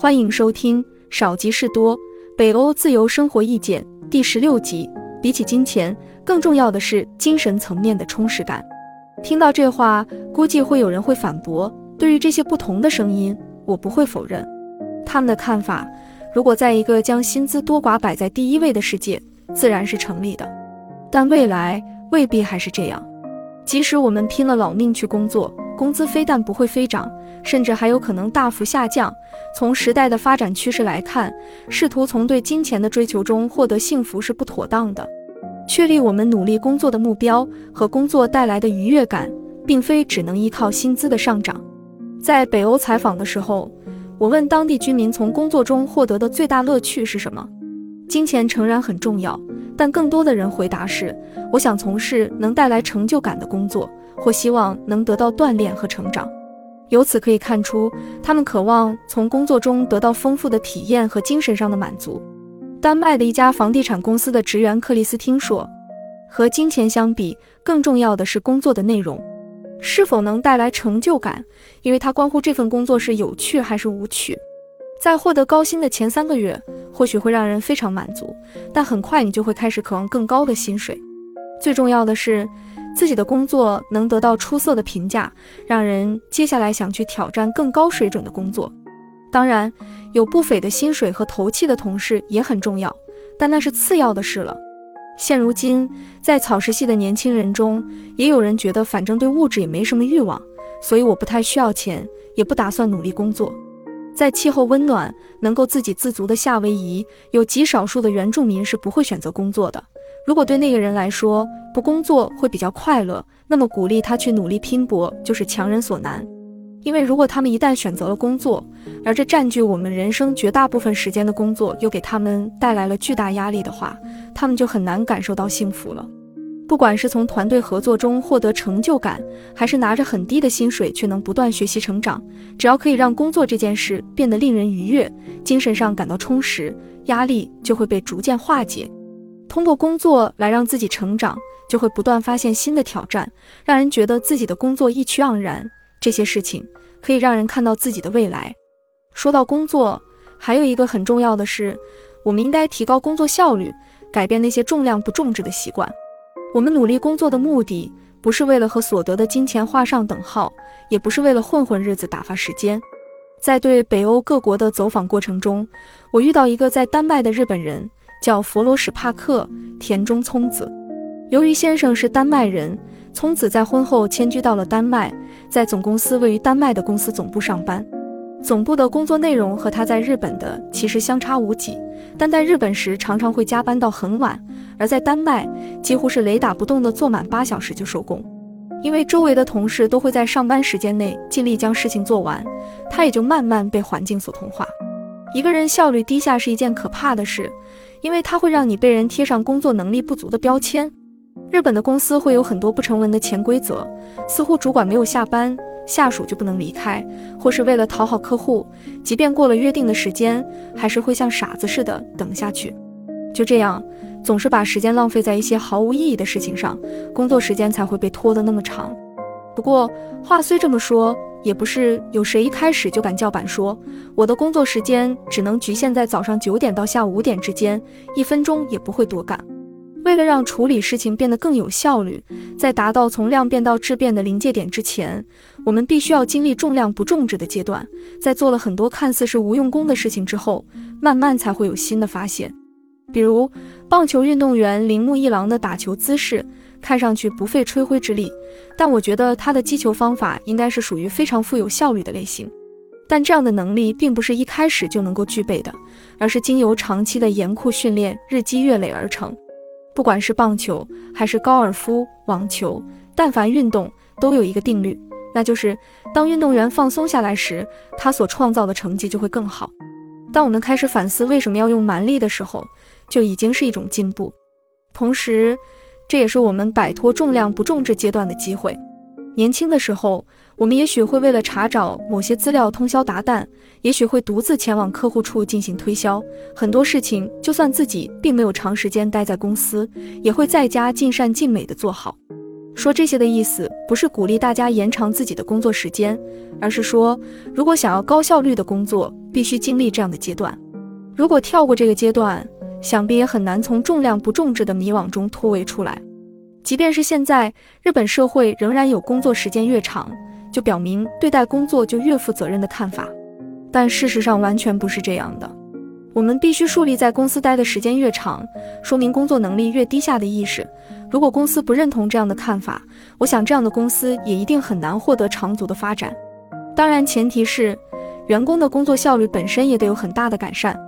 欢迎收听《少即是多：北欧自由生活意见》第十六集。比起金钱，更重要的是精神层面的充实感。听到这话，估计会有人会反驳。对于这些不同的声音，我不会否认他们的看法。如果在一个将薪资多寡摆在第一位的世界，自然是成立的。但未来未必还是这样。即使我们拼了老命去工作，工资非但不会飞涨，甚至还有可能大幅下降。从时代的发展趋势来看，试图从对金钱的追求中获得幸福是不妥当的。确立我们努力工作的目标和工作带来的愉悦感，并非只能依靠薪资的上涨。在北欧采访的时候，我问当地居民从工作中获得的最大乐趣是什么？金钱诚然很重要。但更多的人回答是：我想从事能带来成就感的工作，或希望能得到锻炼和成长。由此可以看出，他们渴望从工作中得到丰富的体验和精神上的满足。丹麦的一家房地产公司的职员克里斯汀说：“和金钱相比，更重要的是工作的内容是否能带来成就感，因为它关乎这份工作是有趣还是无趣。”在获得高薪的前三个月，或许会让人非常满足，但很快你就会开始渴望更高的薪水。最重要的是，自己的工作能得到出色的评价，让人接下来想去挑战更高水准的工作。当然，有不菲的薪水和投气的同事也很重要，但那是次要的事了。现如今，在草食系的年轻人中，也有人觉得反正对物质也没什么欲望，所以我不太需要钱，也不打算努力工作。在气候温暖、能够自给自足的夏威夷，有极少数的原住民是不会选择工作的。如果对那个人来说不工作会比较快乐，那么鼓励他去努力拼搏就是强人所难。因为如果他们一旦选择了工作，而这占据我们人生绝大部分时间的工作又给他们带来了巨大压力的话，他们就很难感受到幸福了。不管是从团队合作中获得成就感，还是拿着很低的薪水却能不断学习成长，只要可以让工作这件事变得令人愉悦，精神上感到充实，压力就会被逐渐化解。通过工作来让自己成长，就会不断发现新的挑战，让人觉得自己的工作意趣盎然。这些事情可以让人看到自己的未来。说到工作，还有一个很重要的是，我们应该提高工作效率，改变那些重量不重质的习惯。我们努力工作的目的，不是为了和所得的金钱画上等号，也不是为了混混日子打发时间。在对北欧各国的走访过程中，我遇到一个在丹麦的日本人，叫佛罗史帕克田中聪子。由于先生是丹麦人，聪子在婚后迁居到了丹麦，在总公司位于丹麦的公司总部上班。总部的工作内容和他在日本的其实相差无几，但在日本时常常会加班到很晚，而在丹麦几乎是雷打不动的做满八小时就收工。因为周围的同事都会在上班时间内尽力将事情做完，他也就慢慢被环境所同化。一个人效率低下是一件可怕的事，因为它会让你被人贴上工作能力不足的标签。日本的公司会有很多不成文的潜规则，似乎主管没有下班。下属就不能离开，或是为了讨好客户，即便过了约定的时间，还是会像傻子似的等下去。就这样，总是把时间浪费在一些毫无意义的事情上，工作时间才会被拖得那么长。不过话虽这么说，也不是有谁一开始就敢叫板说我的工作时间只能局限在早上九点到下午五点之间，一分钟也不会多干。为了让处理事情变得更有效率，在达到从量变到质变的临界点之前，我们必须要经历重量不重质的阶段。在做了很多看似是无用功的事情之后，慢慢才会有新的发现。比如，棒球运动员铃木一郎的打球姿势看上去不费吹灰之力，但我觉得他的击球方法应该是属于非常富有效率的类型。但这样的能力并不是一开始就能够具备的，而是经由长期的严酷训练，日积月累而成。不管是棒球还是高尔夫、网球，但凡运动都有一个定律，那就是当运动员放松下来时，他所创造的成绩就会更好。当我们开始反思为什么要用蛮力的时候，就已经是一种进步。同时，这也是我们摆脱重量不重质阶段的机会。年轻的时候，我们也许会为了查找某些资料通宵达旦，也许会独自前往客户处进行推销。很多事情，就算自己并没有长时间待在公司，也会在家尽善尽美的做好。说这些的意思不是鼓励大家延长自己的工作时间，而是说，如果想要高效率的工作，必须经历这样的阶段。如果跳过这个阶段，想必也很难从重量不重质的迷惘中脱围出来。即便是现在，日本社会仍然有工作时间越长，就表明对待工作就越负责任的看法，但事实上完全不是这样的。我们必须树立在公司待的时间越长，说明工作能力越低下的意识。如果公司不认同这样的看法，我想这样的公司也一定很难获得长足的发展。当然，前提是员工的工作效率本身也得有很大的改善。